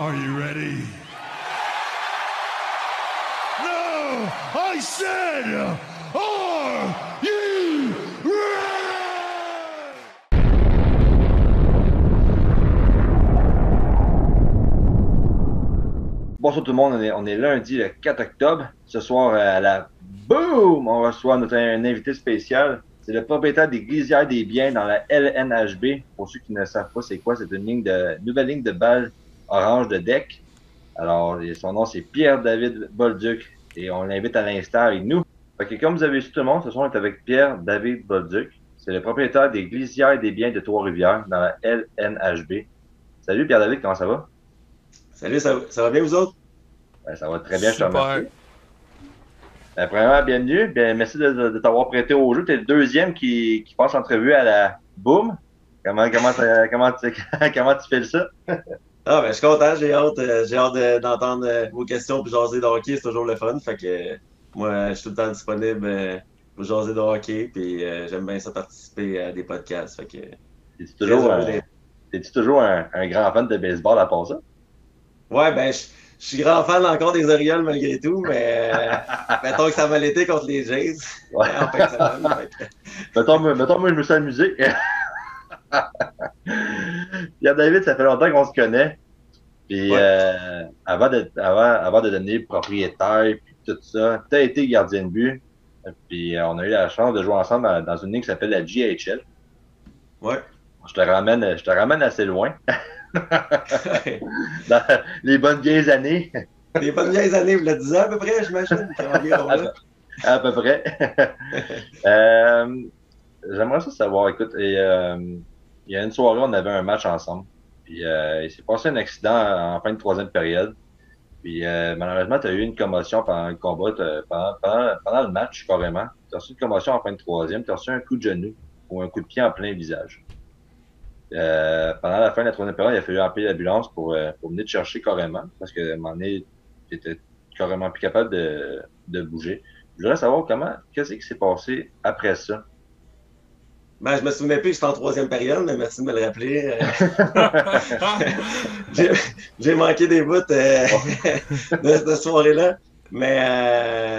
Are you ready? No! I said, are you ready? Bonsoir tout le monde, on est, lundi le 4 octobre. Ce soir à la Boom! On reçoit notre un invité spécial. C'est le propriétaire des Glisières des Biens dans la LNHB. Pour ceux qui ne savent pas c'est quoi, c'est une ligne de nouvelle ligne de balles orange de deck. Alors, son nom c'est Pierre-David Bolduc et on l'invite à l'instant avec nous. Fait que comme vous avez vu tout le monde, ce soir on est avec Pierre-David Bolduc. C'est le propriétaire des Glisières des Biens de Trois-Rivières dans la LNHB. Salut Pierre-David, comment ça va? Salut, ça, ça va bien vous autres? Ben, ça va très bien, je te remercie. Ben, premièrement, bienvenue. Bien, merci de, de- de t'avoir prêté au jeu. Tu es le deuxième qui, qui passe entrevue à la Boom. Comment, comment, ça- comment, tu, comment tu fais ça? Ah, ben, je suis content, j'ai hâte, euh, j'ai hâte de- d'entendre euh, vos questions puis jaser de hockey, c'est toujours le fun. Fait que moi, je suis tout le temps disponible euh, pour jaser de hockey, puis j'aime bien ça participer à des podcasts. Fait que Es-tu toujours, un, toujours grand fan de baseball à part ça? Ouais, ben, je, suis grand fan encore des Orioles malgré tout, mais mettons que ça m'a l'été contre les Jays. Ouais. en fait mettons, mettons, moi, je me suis amusé. Pierre David, ça fait longtemps qu'on se connaît. Puis Ouais. euh, avant, de, avant, avant de devenir propriétaire, puis tout ça, tu as été gardien de but. Puis euh, on a eu la chance de jouer ensemble dans, dans une ligue qui s'appelle la GHL. Ouais. Je te ramène, je te ramène assez loin. Dans les bonnes vieilles années, Des bonnes vieilles années, vous le disiez à peu près, j'imagine. là. à peu près. Euh, J'aimerais ça savoir, écoute, et, euh, il y a une soirée, on avait un match ensemble. Puis euh, il s'est passé un accident en fin de troisième période. Puis euh, malheureusement, tu as eu une commotion pendant le combat, pendant, le match carrément. Tu as reçu une commotion en fin de troisième, tu as reçu un coup de genou ou un coup de pied en plein visage. Euh, pendant la fin de la troisième période, il a fallu appeler l'ambulance pour, venir te chercher carrément, parce que un moment tu étais carrément plus capable de bouger. Je voudrais savoir comment, qu'est-ce qui s'est passé après ça? Ben, je me souvenais plus j'étais en troisième période, mais merci de me le rappeler. Euh, J'ai- manqué des bouts euh, de cette soirée-là. Mais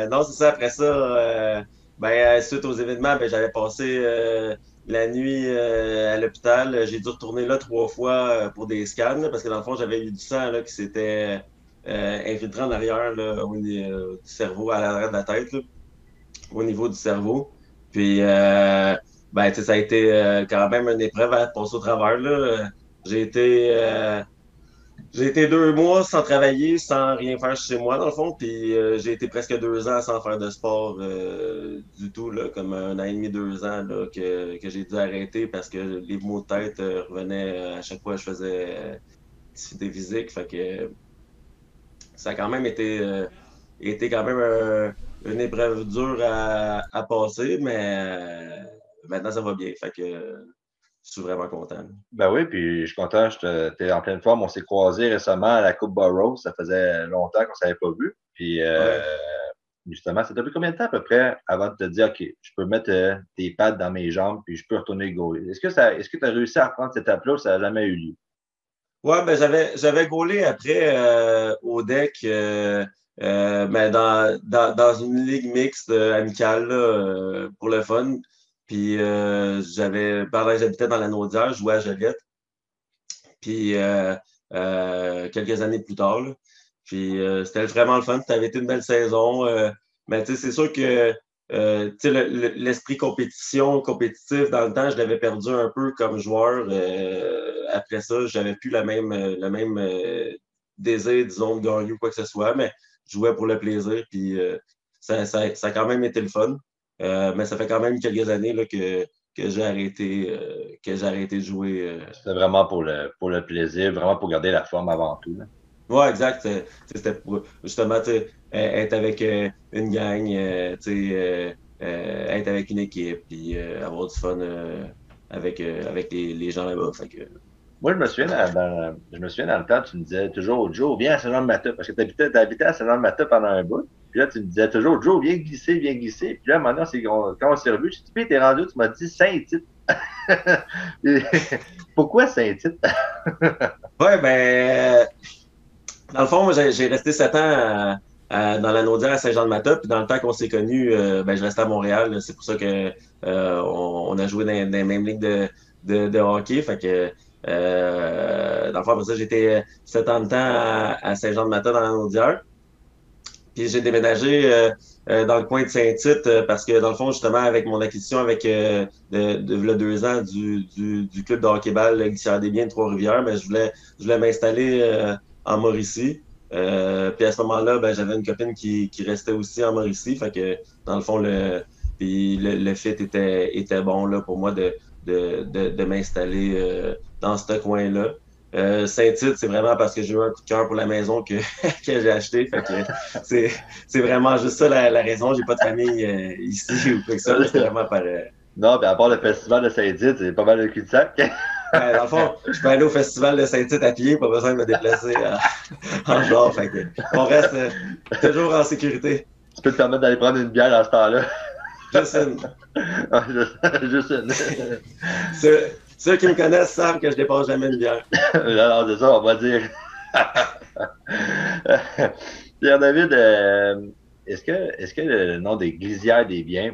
euh, non, c'est ça. Après ça, euh, ben, euh, suite aux événements, ben, j'avais passé euh, la nuit euh, à l'hôpital. J'ai dû retourner là trois fois pour des scans, là, parce que dans le fond, j'avais eu du sang là, qui s'était euh, infiltré en arrière là, au niveau du cerveau, à l'arrière de la tête, là, au niveau du cerveau. Puis, euh, ben, ça a été euh, quand même une épreuve à passer au travers. Là. J'ai été, euh, j'ai été deux mois sans travailler, sans rien faire chez moi, dans le fond. Puis euh, j'ai été presque deux ans sans faire de sport euh, du tout, là, comme un an et demi, deux ans là, que, que j'ai dû arrêter parce que les maux de tête euh, revenaient à chaque fois que je faisais euh, activité physique. Fait que ça a quand même été, euh, été quand même un- une épreuve dure à, à passer, mais euh, maintenant ça va bien. Fait que je suis vraiment content. Ben oui, puis je suis content, tu es en pleine forme. On s'est croisés récemment à la Coupe Burroughs. Ça faisait longtemps qu'on ne s'avait pas vu. Puis euh, Ouais. justement, ça t'a pris combien de temps à peu près avant de te dire, OK, je peux mettre euh, tes pattes dans mes jambes puis je peux retourner goaler? Est-ce que tu as réussi à prendre cette étape-là ou ça n'a jamais eu lieu? Ouais, ben j'avais j'avais gaulé après euh, au deck ben, dans, dans, dans une ligue mixte amicale là, pour le fun. Puis euh, j'avais pendant que j'habitais dans la Naudière, je jouais à Joliette. Puis euh, euh, quelques années plus tard. Puis c'était vraiment le fun. Ça avait été une belle saison. mais tu sais, c'est sûr que l'esprit compétition, compétitif, dans le temps, je l'avais perdu un peu comme joueur. après ça, j'avais plus même, le même désir, disons, de gagner ou quoi que ce soit, mais je jouais pour le plaisir. Puis ça, ça, ça a quand même été le fun. Euh, mais ça fait quand même quelques années là, que, que j'ai arrêté, euh, que j'ai arrêté de jouer. euh. C'était vraiment pour le, pour le plaisir, vraiment pour garder la forme avant tout. Ouais, exact. C'était pour justement euh, être avec une gang, être avec une équipe, puis avoir du fun avec, avec les, les gens là-bas. Que, Moi, je me souviens dans, dans- je me souviens dans le temps, tu me disais toujours, Joe, viens à Saint-Jean-de-Mata, parce que tu habitais, habitais à Saint-Jean-de-Mata pendant un bout. Puis là, tu me disais toujours, Joe, viens glisser, viens glisser. Puis là, maintenant, quand on s'est revu, je puis t'es rendu, tu m'as dit Saint-Tite. Pourquoi Saint-Tite? Ouais, ben, Dans le fond, moi, j'ai resté sept ans dans la Naudière à Saint-Jean-de-Mata. Puis dans le temps qu'on s'est connus, ben, je restais à Montréal. C'est pour ça que on, a joué dans, les mêmes ligues de, hockey. Fait que dans le fond, ça, j'étais sept ans de temps à, à Saint-Jean-de-Mata dans la Naudière. Puis j'ai déménagé euh, euh, dans le coin de Saint-Tite euh, parce que, dans le fond, justement, avec mon acquisition avec de, de, deux ans du, du, club de hockey-ball des Biens de Trois-Rivières, je voulais, je voulais m'installer en Mauricie. puis à ce moment-là, ben, j'avais une copine qui, qui restait aussi en Mauricie. Fait que, dans le fond, le, puis le, le fit était, était bon là, pour moi de, de, de m'installer dans ce coin-là. Euh, Saint-Tite, c'est vraiment parce que j'ai eu un coup de cœur pour la maison que, que j'ai acheté. c'est, c'est vraiment juste ça la, la raison. J'ai pas de famille euh, ici ou quoi que ça. C'est vraiment par. Euh, non, mais à part le festival de Saint-Tite, c'est pas mal de cul-de-sac. dans le fond, je peux aller au festival de Saint-Tite à pied, pas besoin de me déplacer en genre. Fait on reste toujours en sécurité. Tu peux te permettre d'aller prendre une bière à ce temps-là. Juste une. juste une. Ceux qui me connaissent savent que je dépasse jamais une bière. Alors, c'est ça, on va dire. Pierre-David, euh, est-ce que, est que le nom des Glisières des Biens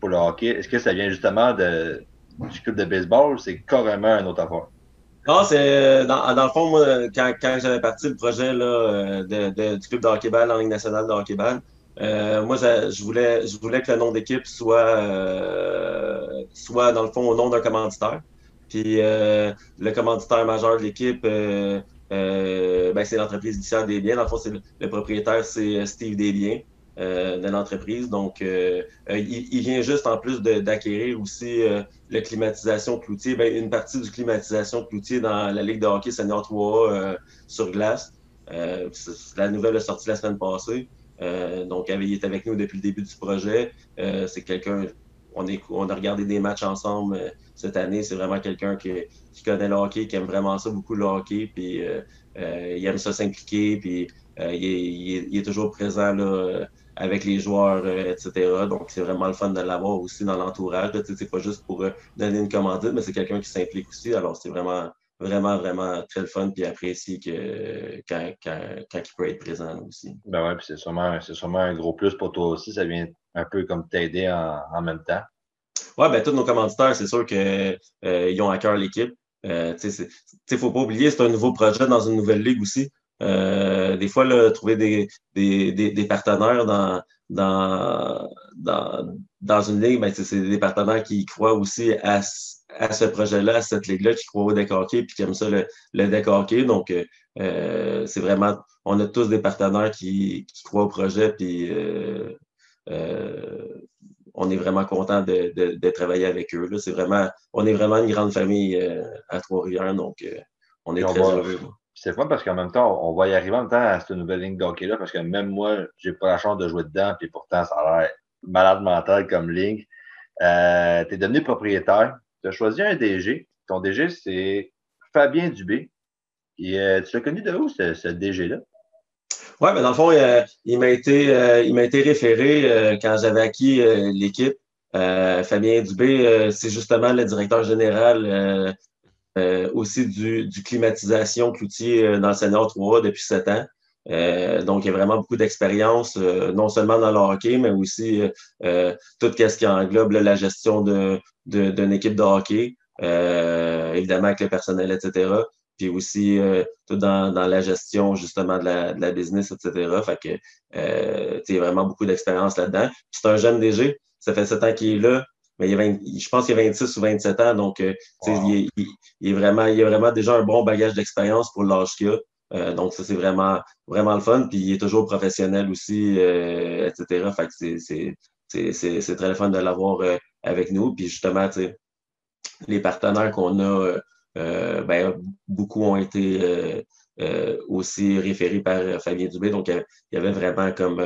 pour le hockey, est-ce que ça vient justement de, du club de baseball ou c'est carrément un autre affaire? Non, c'est euh, dans, dans, le fond, moi, quand, quand j'avais parti le projet là, euh, de, de, du club de hockey-ball en Ligue nationale de hockey-ball, euh, moi, je, voulais, je voulais que le nom d'équipe soit, euh, soit, dans le fond, au nom d'un commanditaire. Puis euh, le commanditaire majeur de l'équipe, euh, euh, ben, c'est l'entreprise Glissade des biens. Dans le fond, le, propriétaire, c'est Steve Desbiens de l'entreprise. Donc, il, vient juste en plus d'acquérir aussi la climatisation Cloutier, ben, une partie du climatisation Cloutier dans la Ligue de hockey senior 3 sur glace. la nouvelle est sortie la semaine passée. donc, il est avec nous depuis le début du projet. c'est quelqu'un on, a regardé des matchs ensemble euh, cette année. C'est vraiment quelqu'un qui, connaît le hockey, qui aime vraiment ça beaucoup le hockey, puis euh, euh, il aime ça s'impliquer, puis il est, toujours présent là, avec les joueurs, etc. Donc, c'est vraiment le fun de l'avoir aussi dans l'entourage. C'est pas juste pour donner une commandite, mais c'est quelqu'un qui s'implique aussi. Alors, c'est vraiment, vraiment, vraiment très le fun, puis apprécié quand, il peut être présent aussi. Ben ouais, puis c'est sûrement, sûrement un gros plus pour toi aussi. Ça vient un peu comme t'aider en, même temps. Oui, ben tous nos commanditaires, c'est sûr qu'ils euh, ont à cœur l'équipe. Euh, il ne faut pas oublier, c'est un nouveau projet dans une nouvelle ligue aussi. Euh, des fois, là, trouver des, des, des, partenaires dans, dans, dans, dans une ligue, ben, c'est des partenaires qui croient aussi à, à ce projet-là, à cette ligue-là, qui croient au hockey puis qui aiment ça le, le. Donc, euh, c'est vraiment, on a tous des partenaires qui, qui croient au projet puis euh, on est vraiment content de, de, travailler avec eux. C'est vraiment, on est vraiment une grande famille euh, à Trois-Rivières, donc euh, on est très heureux. C'est fun parce qu'en même temps, on va y arriver en même temps à cette nouvelle ligne d'hockey-là, parce que même moi, j'ai pas la chance de jouer dedans, puis pourtant, ça a l'air malade mental comme ligne. Euh, tu es devenu propriétaire, tu as choisi un DG. Ton DG, c'est Fabien Dubé. Et, tu l'as connu de où, ce, ce DG-là? Oui, mais dans le fond, euh, il m'a été, euh, il m'a été référé euh, quand j'avais acquis l'équipe. Fabien Dubé, c'est justement le directeur général aussi du, climatisation cloutier dans le Senior 3 depuis sept ans. donc, il y a vraiment beaucoup d'expérience, non seulement dans le hockey, mais aussi tout ce qui englobe la gestion d'une de, d'une équipe de hockey, évidemment avec le personnel, etc puis aussi euh, tout dans, dans, la gestion justement de la, de la business, etc. Fait que euh, il y a vraiment beaucoup d'expérience là-dedans. C'est un jeune DG, ça fait sept ans qu'il est là, mais il je pense qu'il a 26 ou 27 ans, donc euh, il, est, il, est vraiment, il a vraiment déjà un bon bagage d'expérience pour l'âge qu'il a. Euh, donc, ça, c'est vraiment, vraiment le fun. Puis, il est toujours professionnel aussi, euh, etc. Fait que c'est très le fun de l'avoir euh, avec nous. Puis, justement, les partenaires qu'on a euh, ben, beaucoup ont été euh, euh, aussi référés par Fabien Dubé. Donc, il y avait vraiment comme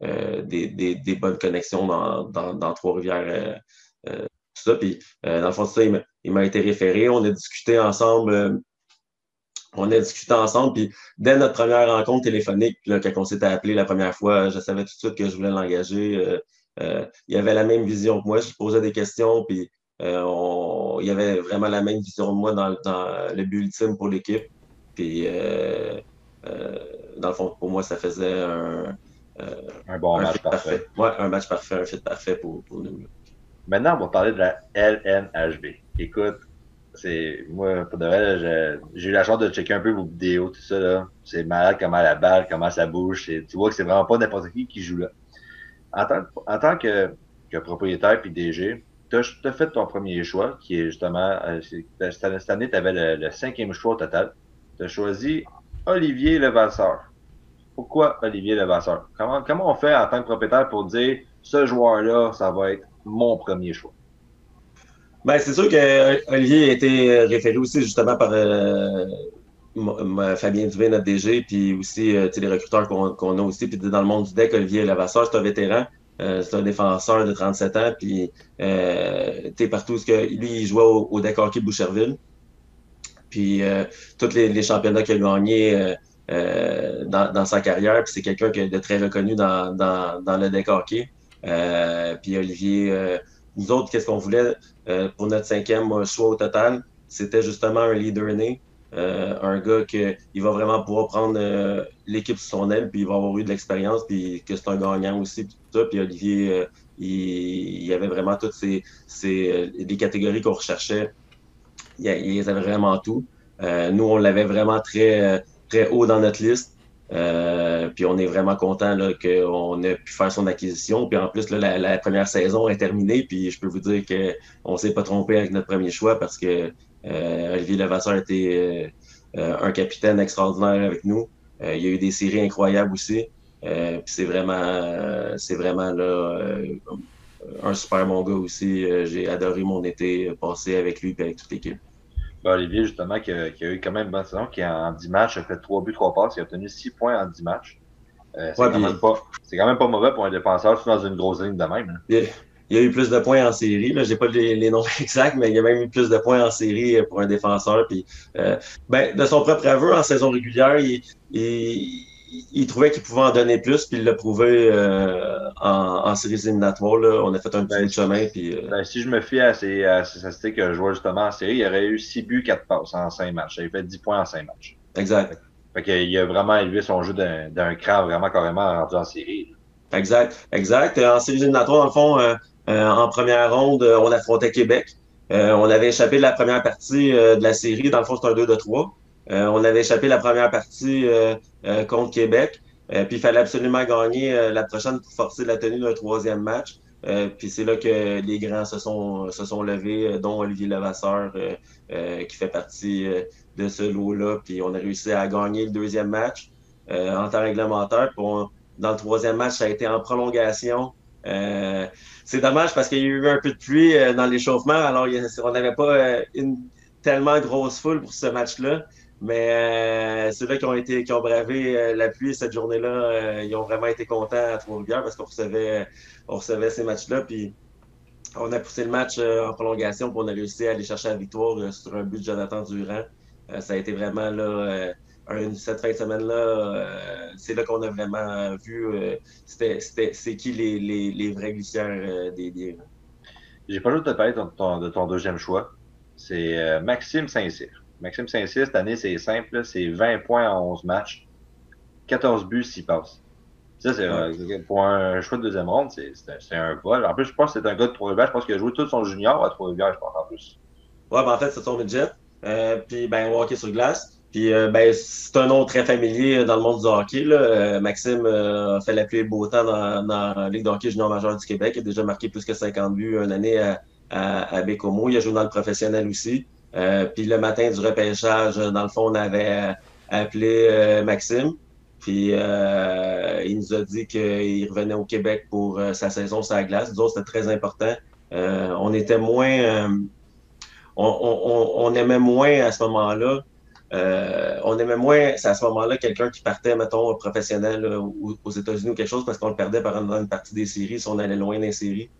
des, bonnes connexions dans, Trois-Rivières. Puis, dans le fond, ça, il m'a été référé. On a discuté ensemble on a discuté ensemble, puis dès notre première rencontre téléphonique, quand on s'était appelé la première fois, je savais tout de suite que je voulais l'engager. Euh, il avait la même vision que moi, je posais des questions, puis euh, il y avait vraiment la même vision de moi dans, le but ultime pour l'équipe. Puis, euh, dans le fond, pour moi, ça faisait un, un bon match parfait. Ouais, un match parfait, un fit parfait pour, pour nous. Maintenant, on va parler de la LNHB. Écoute, c'est moi pour de vrai j'ai eu la chance de checker un peu vos vidéos tout ça là c'est malade comment la balle comment ça bouge tu vois que c'est vraiment pas n'importe qui qui joue là en tant, en tant que, que propriétaire puis DG tu as, fait ton premier choix qui est justement euh, cette année tu avais le, cinquième choix au total tu as choisi Olivier Levasseur pourquoi Olivier Levasseur? Comment on fait en tant que propriétaire pour dire ce joueur là ça va être mon premier choix? Ben, c'est sûr qu'Olivier a été référé aussi justement par euh, Fabien Dubé, notre DG, puis aussi euh, les recruteurs qu'on a aussi. Puis dans le monde du deck, Olivier Lavasseur, c'est un vétéran. Euh, c'est un défenseur de 37 ans. Puis tu partout. Que, lui, il jouait au, deck hockey Boucherville. Puis tous les, championnats qu'il a gagnés dans, sa carrière. Puis c'est quelqu'un de très reconnu dans, dans le deck hockey. puis Olivier nous autres, qu'est-ce qu'on voulait euh, pour notre cinquième choix au total? C'était justement un leader né, euh, un gars qui va vraiment pouvoir prendre euh, l'équipe sous son aile, puis il va avoir eu de l'expérience, puis que c'est un gagnant aussi, puis tout ça. Puis Olivier, il, il, y avait vraiment toutes ces, ces catégories qu'on recherchait. Il, il avait vraiment tout. nous, on l'avait vraiment très, très haut dans notre liste. Euh, puis on est vraiment content qu'on ait pu faire son acquisition. Puis en plus, la, première saison est terminée. Puis je peux vous dire qu'on ne s'est pas trompé avec notre premier choix parce que euh, Olivier Levasseur a été euh, un capitaine extraordinaire avec nous. il y a eu des séries incroyables aussi. c'est vraiment, c'est vraiment là, un super bon gars aussi. J'ai adoré mon été passé avec lui et avec toute l'équipe. Ben, Olivier, justement, qui a, eu quand même une bonne saison, qui en 10 matchs a fait 3 buts, 3 passes, il a obtenu 6 points en 10 matchs. Euh, c'est quand, même pas, quand même pas mauvais pour un défenseur, surtout dans une grosse ligne de même. Hein. Il, y a eu plus de points en série. Je n'ai pas les, noms exacts, mais il y a même eu plus de points en série pour un défenseur. Puis, euh, ben, de son propre aveu, en saison régulière, il, il il trouvait qu'il pouvait en donner plus, puis il l'a prouvé euh, en, en séries éliminatoires. Là. On a fait un petit ben, chemin. Puis, euh, ben, si je me fie à ces, à ces statistiques que je vois justement en série, il aurait eu 6 buts, 4 passes en 5 matchs. Il a fait 10 points en 5 matchs. Exact. Fait, fait il a vraiment élevé son jeu d'un cran vraiment carrément rendu en série. Exact, exact. En séries éliminatoires, dans le fond, euh, en première ronde, on affrontait Québec. on avait échappé la première partie de la série. Dans le fond, c'est un 2 de 3. Euh, on avait échappé la première partie euh, euh, contre Québec. puis il fallait absolument gagner la prochaine pour forcer la tenue d'un troisième match. puis c'est là que les grands se sont, se sont levés, dont Olivier Levasseur, qui fait partie de ce lot-là. Puis on a réussi à gagner le deuxième match en temps réglementaire. Puis dans le troisième match, ça a été en prolongation. C'est dommage parce qu'il y a eu un peu de pluie dans l'échauffement. Alors, on n'avait pas une tellement grosse foule pour ce match-là. Mais euh, ceux-là qui ont été qui ont bravé euh, la pluie cette journée-là, euh, ils ont vraiment été contents à Trois-Rivières parce qu'on recevait, on recevait ces matchs-là. Puis on a poussé le match en prolongation pour on a réussi à aller chercher la victoire sur un but de Jonathan Durand. ça a été vraiment là. Cette fin de semaine-là, c'est là, qu'on a vraiment vu c'était, c'est qui les, les, les vrais glissières des biens. J'ai pas juste de parler de ton, de ton deuxième choix. C'est Maxime Saint-Cyr. Maxime Saint-Cyr, cette année, c'est simple, c'est 20 points en 11 matchs, 14 buts s'il passe. Ça, c'est pour un choix de deuxième ronde, c'est un vol. En plus, je pense que c'est un gars de Trois-Rivières. Je pense qu'il a joué tout son junior à Trois-Rivières, je pense, en plus. Ouais, ben en fait, c'est son midget. Euh, puis, ben, hockey sur glace. Puis, euh, ben, c'est un nom très familier dans le monde du hockey. Là. Euh, Maxime a fait la le beau temps dans, la Ligue de hockey junior majeur du Québec. Il a déjà marqué plus que 50 buts une année à, à, Bécomo. Il a joué dans le professionnel aussi. Euh, puis le matin du repêchage, dans le fond, on avait euh, appelé euh, Maxime. Puis il nous a dit qu'il revenait au Québec pour sa saison sur la glace. Nous c'était très important. on était moins. On, aimait moins à ce moment-là. On aimait moins à ce moment-là quelqu'un qui partait, mettons, professionnel aux États-Unis ou quelque chose parce qu'on le perdait par une, partie des séries si on allait loin des séries.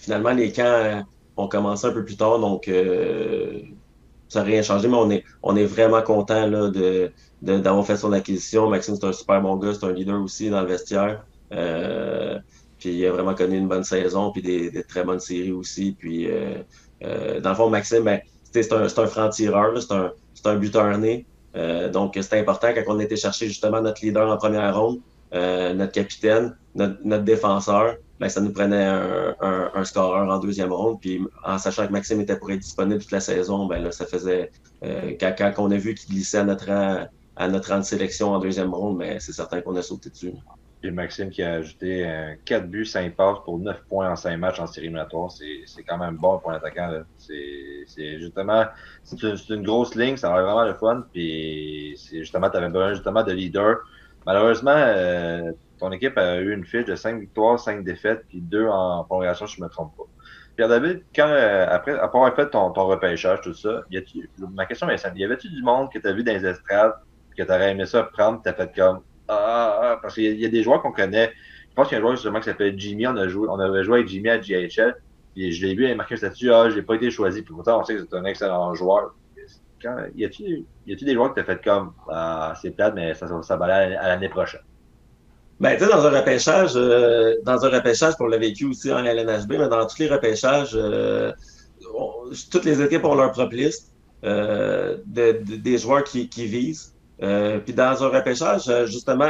finalement, les camps on commençait un peu plus tard, donc euh, ça n'a rien changé, mais on est, on est vraiment content d'avoir fait son acquisition. Maxime, c'est un super bon gars, c'est un leader aussi dans le vestiaire. Euh, puis il a vraiment connu une bonne saison, puis des, très bonnes séries aussi. Puis euh, dans le fond, Maxime, ben, c'est un, un franc-tireur, c'est un, un buteur né. donc, c'était important quand on était chercher justement notre leader en première ronde, notre capitaine, notre, défenseur. Ben, ça nous prenait un, un, scoreur en deuxième ronde. Puis en sachant que Maxime était pour être disponible toute la saison, ben là, ça faisait quand, quand, on a vu qu'il glissait à notre à notre rang de sélection en deuxième ronde, mais c'est certain qu'on a sauté dessus. Et Maxime qui a ajouté 4 euh, buts, 5 passes pour 9 points en 5 matchs en série éliminatoire. C'est quand même bon pour l'attaquant. C'est justement, c'est une, grosse ligne, ça va vraiment le fun. Puis c'est justement, tu avais besoin justement de leader. Malheureusement, euh, ton équipe a eu une fiche de 5 victoires, 5 défaites, puis 2 en prolongation, je ne me trompe pas. Pierre David, quand, euh, après, après avoir fait ton, ton repêchage, tout ça, y ma question est simple. Y avait-tu du monde que tu as vu dans les estrades que tu aurais aimé ça prendre, tu as fait comme ah, ah, parce qu'il y, a des joueurs qu'on connaît. Je pense qu'il y a un joueur justement qui s'appelle Jimmy. On, a joué, on avait joué avec Jimmy à GHL. Je l'ai vu, il a marqué un statut. Ah, j'ai pas été choisi. Puis pourtant, on sait que c'est un excellent joueur. Quand, y a-tu des joueurs que tu as fait comme ah, c'est plate, mais ça, va aller à l'année prochaine? Ben, tu sais, dans un repêchage, euh, dans un repêchage, pour le vécu aussi en LNHB, mais dans tous les repêchages, euh, toutes les équipes ont leur propre liste euh, de, des joueurs qui visent. Euh, puis dans un repêchage, euh, justement,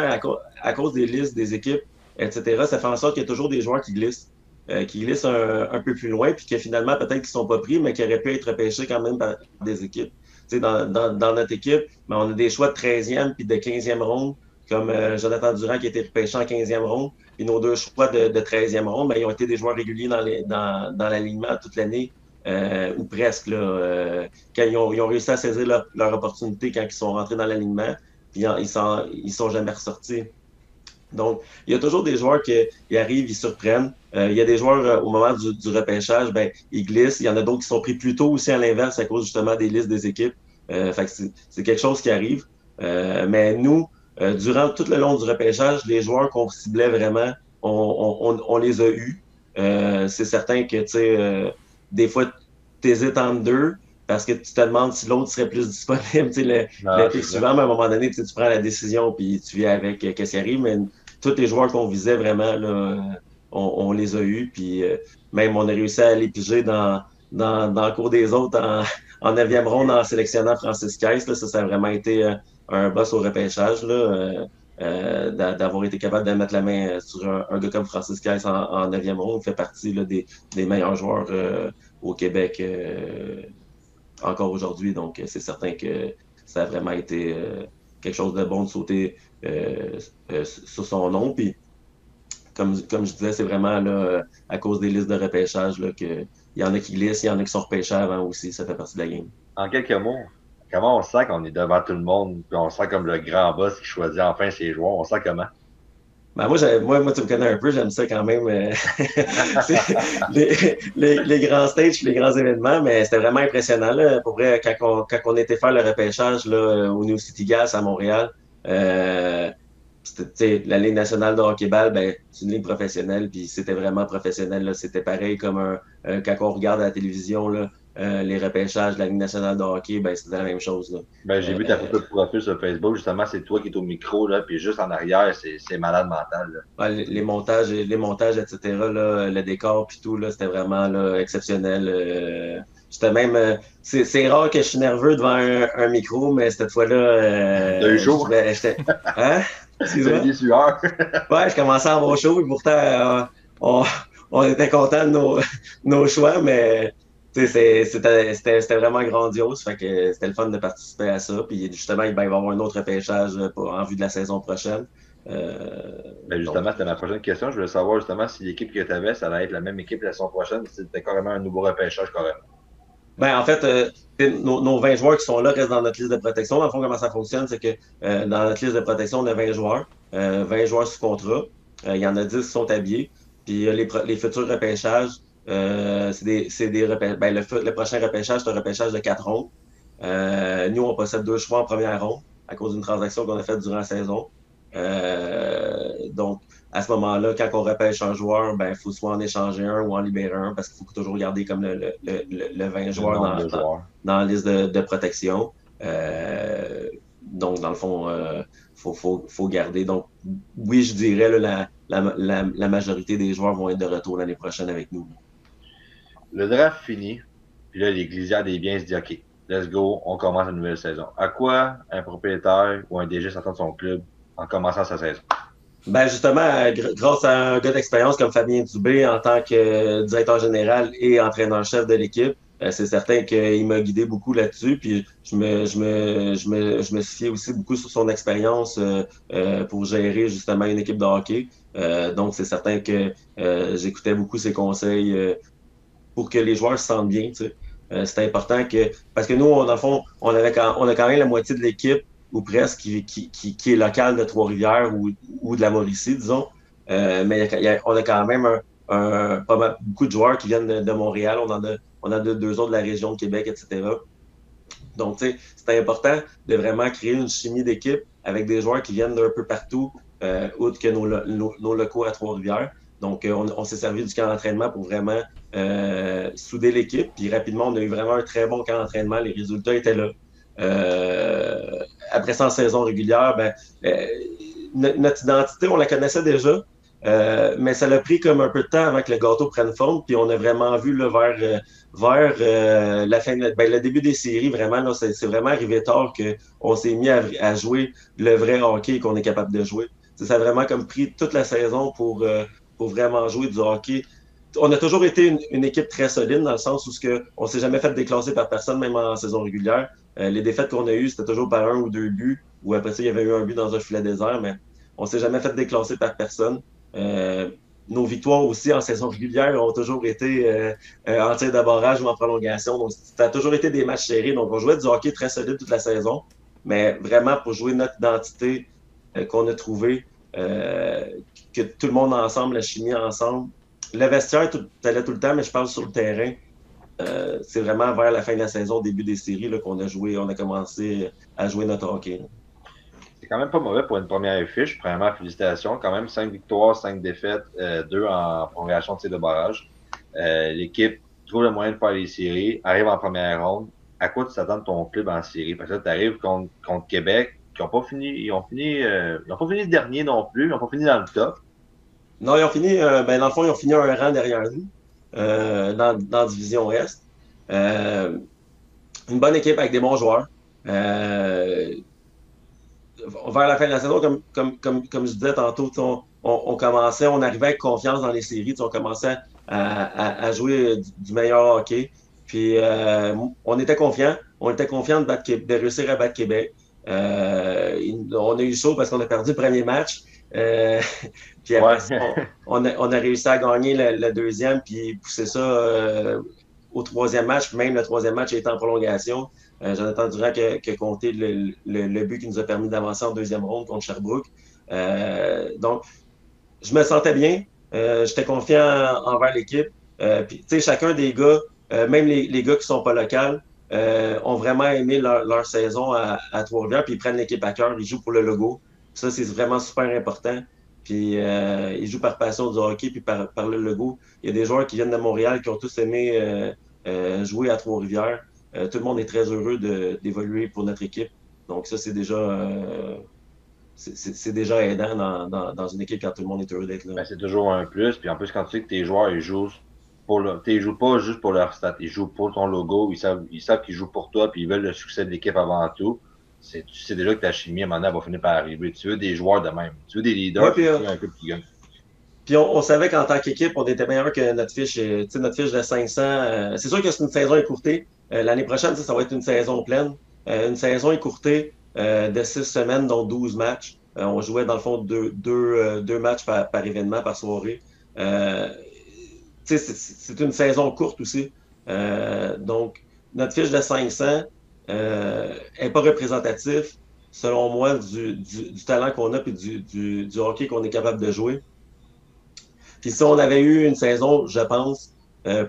à, cause des listes des équipes, etc., ça fait en sorte qu'il y a toujours des joueurs qui glissent, euh, qui glissent un, peu plus loin, puis que finalement, peut-être qu'ils sont pas pris, mais qui auraient pu être repêchés quand même par des équipes. Dans, dans, dans, notre équipe, mais on a des choix de 13e puis de 15e ronde, comme Jonathan Durand qui a été repêché en 15e ronde, puis nos deux choix de, de 13e ronde, ben, ils ont été des joueurs réguliers dans, les, dans, dans l'alignement toute l'année. Euh, ou presque, là, euh, quand ils ont, réussi à saisir leur, opportunité quand ils sont rentrés dans l'alignement, puis ils sont, sont jamais ressortis. Donc, il y a toujours des joueurs qui arrivent, ils surprennent. Euh, il y a des joueurs, au moment du, repêchage, ben, ils glissent. Il y en a d'autres qui sont pris plus tôt aussi à l'inverse à cause justement des listes des équipes. C'est quelque chose qui arrive. mais nous, durant tout le long du repêchage, les joueurs qu'on ciblait vraiment, on, on, on, les a eus. c'est certain que, tu sais, des fois, tu hésites entre deux parce que tu te demandes si l'autre serait plus disponible. Tu sais, le, suivant, mais à un moment donné, tu, prends la décision puis tu viens avec euh, qu'est-ce qui arrive. Mais tous les joueurs qu'on visait vraiment, là, on, les a eus. Puis euh, même on a réussi à les piger dans, dans, dans le cours des autres en, en 9e ronde en sélectionnant Francis Keiss. Là, ça, ça a vraiment été euh, un boss au repêchage. Là, euh, d'avoir été capable de mettre la main euh, sur un, gars comme Francis Kais en, en 9e ronde fait partie des, meilleurs joueurs euh, au Québec encore aujourd'hui. Donc, c'est certain que ça a vraiment été quelque chose de bon de sauter sur son nom. Puis, comme, comme je disais, c'est vraiment à cause des listes de repêchage qu'il y en a qui glissent, il y en a qui sont repêchés avant aussi. Ça fait partie de la game. En quelques mots, comment on sent qu'on est devant tout le monde, puis on sent comme le grand boss qui choisit enfin ses joueurs. On sent comment? Ben moi, moi, moi, tu me connais un peu, j'aime ça quand même. Euh, les, les, grands stages, les grands événements, mais c'était vraiment impressionnant. Là, pour vrai, quand on, quand on était faire le repêchage là, au New City Gas à Montréal, euh, la Ligue nationale de hockey-ball, ben, c'est une ligue professionnelle, puis c'était vraiment professionnel. C'était pareil comme un, quand on regarde à la télévision, là, euh, les repêchages de la Ligue nationale de hockey, ben, c'était la même chose. Ben, j'ai vu ta euh, photo de profil sur Facebook, justement, c'est toi qui es au micro, là, puis juste en arrière, c'est malade mental. Là. les, montages, les montages, etc., là, le décor, puis tout, là, c'était vraiment là, exceptionnel. Euh, j'étais même. c'est rare que je suis nerveux devant un, micro, mais cette fois-là. Deux jours. J'étais. Hein? des sueurs? ouais, je commençais à avoir chaud, et pourtant, on, on, était contents de nos, nos choix, mais c'était vraiment grandiose. Fait que c'était le fun de participer à ça. Puis justement, il va y avoir un autre repêchage euh, en vue de la saison prochaine. Euh, ben justement, c'était ma prochaine question. Je voulais savoir justement si l'équipe que tu avais, ça allait être la même équipe la saison prochaine, si c'était carrément un nouveau repêchage carrément? Ben, en fait, euh, nos, 20 joueurs qui sont là restent dans notre liste de protection. Dans le fond, comment ça fonctionne, c'est que dans notre liste de protection, on a 20 joueurs, 20 joueurs sous contrat. il y en a 10 qui sont habillés. Puis les, les futurs repêchages, euh, c'est des, des ben, le, prochain repêchage, c'est un repêchage de quatre rondes. Euh, nous, on possède deux choix en première ronde à cause d'une transaction qu'on a faite durant la saison. Euh, donc, à ce moment-là, quand on repêche un joueur, ben, il faut soit en échanger un ou en libérer un parce qu'il faut toujours garder comme le, le, le, le 20 joueurs dans, dans, dans, la liste de, de protection. Euh, donc, dans le fond, il faut, faut, faut, garder. Donc, oui, je dirais la, la, la, la majorité des joueurs vont être de retour l'année prochaine avec nous le draft fini, puis là, les des biens se dit OK, let's go, on commence une nouvelle saison. À quoi un propriétaire ou un DG s'attend de son club en commençant sa saison? Ben justement, grâce à un gars d'expérience comme Fabien Dubé en tant que directeur général et entraîneur-chef de l'équipe, euh, c'est certain qu'il m'a guidé beaucoup là-dessus. Puis je me, je me, je me, je me suis aussi beaucoup sur son expérience euh, euh, pour gérer justement une équipe de hockey. donc c'est certain que j'écoutais beaucoup ses conseils pour que les joueurs se sentent bien. Sais. c'est important que. Parce que nous, dans le fond, on, a quand même la moitié de l'équipe, ou presque, qui, est locale de Trois-Rivières ou, de la Mauricie, disons. mais on a quand même beaucoup de joueurs qui viennent de, de Montréal. On en a a deux autres de la région de Québec, etc. Donc, c'est important de vraiment créer une chimie d'équipe avec des joueurs qui viennent d'un peu partout, euh, autre que nos, locaux à Trois-Rivières. Donc, euh, on, s'est servi du camp d'entraînement pour vraiment euh, souder l'équipe. Puis rapidement, on a eu vraiment un très bon camp d'entraînement. Les résultats étaient là. Euh, après 100 saison régulière, ben, notre identité, on la connaissait déjà. Euh, mais ça l'a pris comme un peu de temps avant que le gâteau prenne forme, puis on a vraiment vu le vers, euh, vers euh, la fin, ben, le début des séries, vraiment, là, c'est, vraiment arrivé tard qu'on s'est mis à, jouer le vrai hockey qu'on est capable de jouer. ça a vraiment comme pris toute la saison pour, pour vraiment jouer du hockey. On a toujours été une, équipe très solide dans le sens où ce que on s'est jamais fait déclasser par personne, même en saison régulière. les défaites qu'on a eues, c'était toujours par un ou deux buts, ou après ça, il y avait eu un but dans un filet désert, mais on s'est jamais fait déclasser par personne. Euh, nos victoires aussi en saison régulière ont toujours été euh, euh, en tir de barrage ou en prolongation. Donc, ça a toujours été des matchs serrés. Donc, on jouait du hockey très solide toute la saison. Mais vraiment, pour jouer notre identité qu'on a trouvée, que tout le monde ensemble, la chimie ensemble. Le vestiaire, tout, allait tout le temps, mais je parle sur le terrain. c'est vraiment vers la fin de la saison, début des séries, qu'on a joué, on a commencé à jouer notre hockey c'est quand même pas mauvais pour une première fiche. Premièrement, félicitations. Quand même 5 victoires, 5 défaites, 2 euh, en prolongation de tir de barrage. Euh, l'équipe trouve le moyen de faire les séries, arrive en première ronde. À quoi tu t'attends de ton club en série? Parce que tu arrives contre, Québec, qui n'ont pas fini, ils ont fini, euh, ils ont pas fini dernier non plus, ils n'ont pas fini dans le top. Non, ils ont fini, ben, dans le fond, ils ont fini un rang derrière nous, dans, dans la division Est. une bonne équipe avec des bons joueurs. Euh, vers la fin de la saison, comme, comme, comme, comme je disais tantôt, on, on, commençait, on arrivait avec confiance dans les séries, on commençait à, à, jouer du, meilleur hockey. Puis euh, on était confiant, on était confiant de, de réussir à battre Québec. Euh, on a eu chaud parce qu'on a perdu le premier match. Euh, puis après, on, a, on, a, réussi à gagner le, deuxième, puis pousser ça euh, au troisième match. Même le troisième match a été en prolongation. Euh, Jonathan Durand qui a, compté le, le, but qui nous a permis d'avancer en deuxième ronde contre Sherbrooke. Euh, donc, je me sentais bien. J'étais confiant envers l'équipe. Puis, tu sais, chacun des gars, même les, les, gars qui sont pas locaux, ont vraiment aimé leur, leur saison à, à Trois-Rivières, puis ils prennent l'équipe à cœur, ils jouent pour le logo. Ça, c'est vraiment super important. Puis euh, ils jouent par passion du hockey, puis par, le logo. Il y a des joueurs qui viennent de Montréal qui ont tous aimé euh, jouer à Trois-Rivières. Euh, tout le monde est très heureux d'évoluer pour notre équipe. Donc ça, c'est déjà euh, c'est déjà aidant dans, dans, une équipe quand tout le monde est heureux d'être là. Ben, c'est toujours un plus. Puis en plus, quand tu sais que tes joueurs ils jouent pour le, ils jouent pas juste pour leur stat, ils jouent pour ton logo, ils savent ils savent qu'ils jouent pour toi, puis ils veulent le succès de l'équipe avant tout. Tu sais déjà que ta chimie à un moment donné va finir par arriver. Tu veux des joueurs de même. Tu veux des leaders puis, un qui gagnent. Puis on, savait qu'en tant qu'équipe, on était meilleur que notre fiche, euh, notre fiche de 500. c'est sûr que c'est une saison écourtée, euh, l'année prochaine, ça, va être une saison pleine. Euh, une saison écourtée euh, de six semaines, dont 12 matchs. on jouait dans le fond deux, deux, deux matchs par, par, événement, par soirée. c'est une saison courte aussi. donc, notre fiche de 500 n'est pas représentatif, selon moi, du, du, du talent qu'on a et du, du, du hockey qu'on est capable de jouer. Puis si on avait eu une saison, je pense,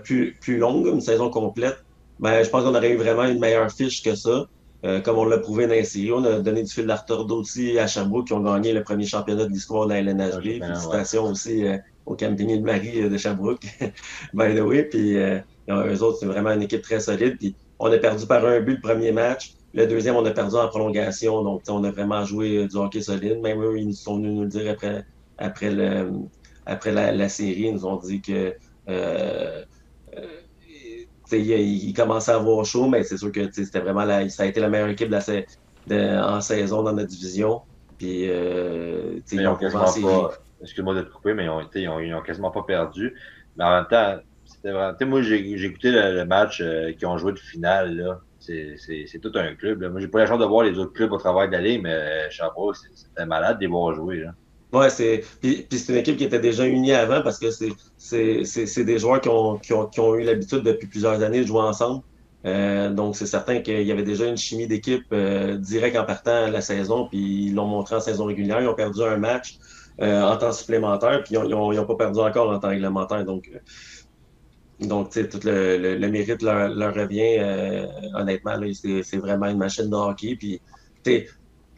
plus, plus longue, une saison complète, ben, je pense qu'on aurait eu vraiment une meilleure fiche que ça. Euh, comme on l'a prouvé dans les On a donné du fil d'artorde aussi à Sherbrooke qui ont gagné le premier championnat de l'histoire de la LNHB. Félicitations aussi euh, au Camping de Marie euh, de Sherbrooke, by the way. Puis eux autres, c'est vraiment une équipe très solide. Puis on a perdu par un but le premier match. Le deuxième, on a perdu en prolongation. Donc, on a vraiment joué du hockey solide. Même eux, ils sont venus nous le dire après, après, le, après la, série. Ils nous ont dit que il, commençait à avoir chaud, mais c'est sûr que c'était vraiment la, ça a été la meilleure équipe de en saison dans notre division. Puis, euh, ils ont quasiment pas, excuse-moi de te couper, mais ils ont, été, ils ont, quasiment pas perdu. Mais en même temps, moi, j'ai écouté le, match euh, qu'ils ont joué de finale, là. C'est tout un club. Moi, j'ai pas la chance de voir les autres clubs au travail d'aller, mais sais pas, c'était malade de les voir jouer. Là. Ouais, c'est. Puis, c'est une équipe qui était déjà unie avant parce que c'est des joueurs qui ont, qui ont, qui ont eu l'habitude depuis plusieurs années de jouer ensemble. Euh, donc, c'est certain qu'il y avait déjà une chimie d'équipe euh, direct en partant la saison, puis ils l'ont montré en saison régulière. Ils ont perdu un match euh, en temps supplémentaire, puis ils n'ont pas perdu encore en temps réglementaire. Donc, euh, donc tout le, le, mérite leur, revient. Euh, honnêtement, c'est vraiment une machine de hockey. Puis,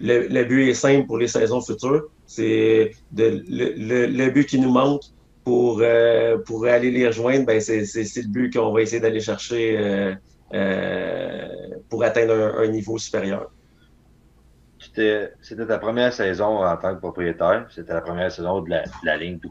le, le but est simple pour les saisons futures. C'est le, le, but qui nous manque pour, euh, pour aller les rejoindre, ben c'est le but qu'on va essayer d'aller chercher euh, pour atteindre un, niveau supérieur. C'était ta première saison en tant que propriétaire. C'était la première saison de la, la ligne tout